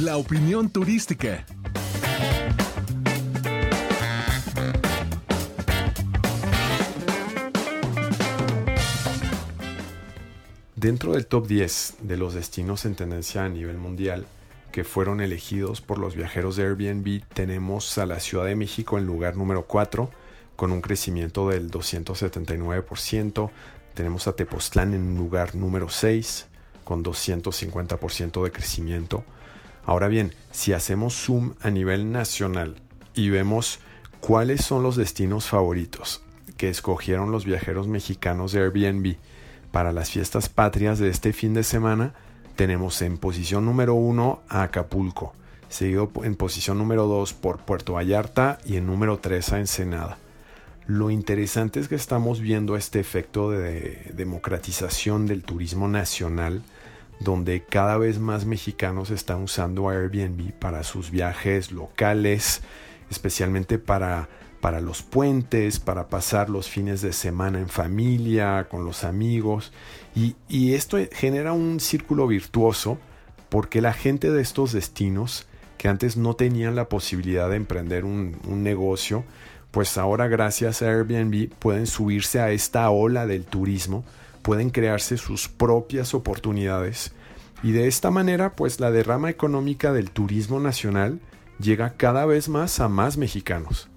la opinión turística. Dentro del top 10 de los destinos en tendencia a nivel mundial que fueron elegidos por los viajeros de Airbnb, tenemos a la Ciudad de México en lugar número 4 con un crecimiento del 279%, tenemos a Tepoztlán en lugar número 6 con 250% de crecimiento. Ahora bien, si hacemos zoom a nivel nacional y vemos cuáles son los destinos favoritos que escogieron los viajeros mexicanos de Airbnb, para las fiestas patrias de este fin de semana, tenemos en posición número uno a Acapulco, seguido en posición número 2 por Puerto Vallarta y en número 3 a Ensenada. Lo interesante es que estamos viendo este efecto de democratización del turismo nacional, donde cada vez más mexicanos están usando Airbnb para sus viajes locales, especialmente para para los puentes, para pasar los fines de semana en familia, con los amigos. Y, esto genera un círculo virtuoso porque la gente de estos destinos que antes no tenían la posibilidad de emprender un, un negocio, pues ahora gracias a Airbnb pueden subirse a esta ola del turismo, pueden crearse sus propias oportunidades y de esta manera pues la derrama económica del turismo nacional llega cada vez más a más mexicanos.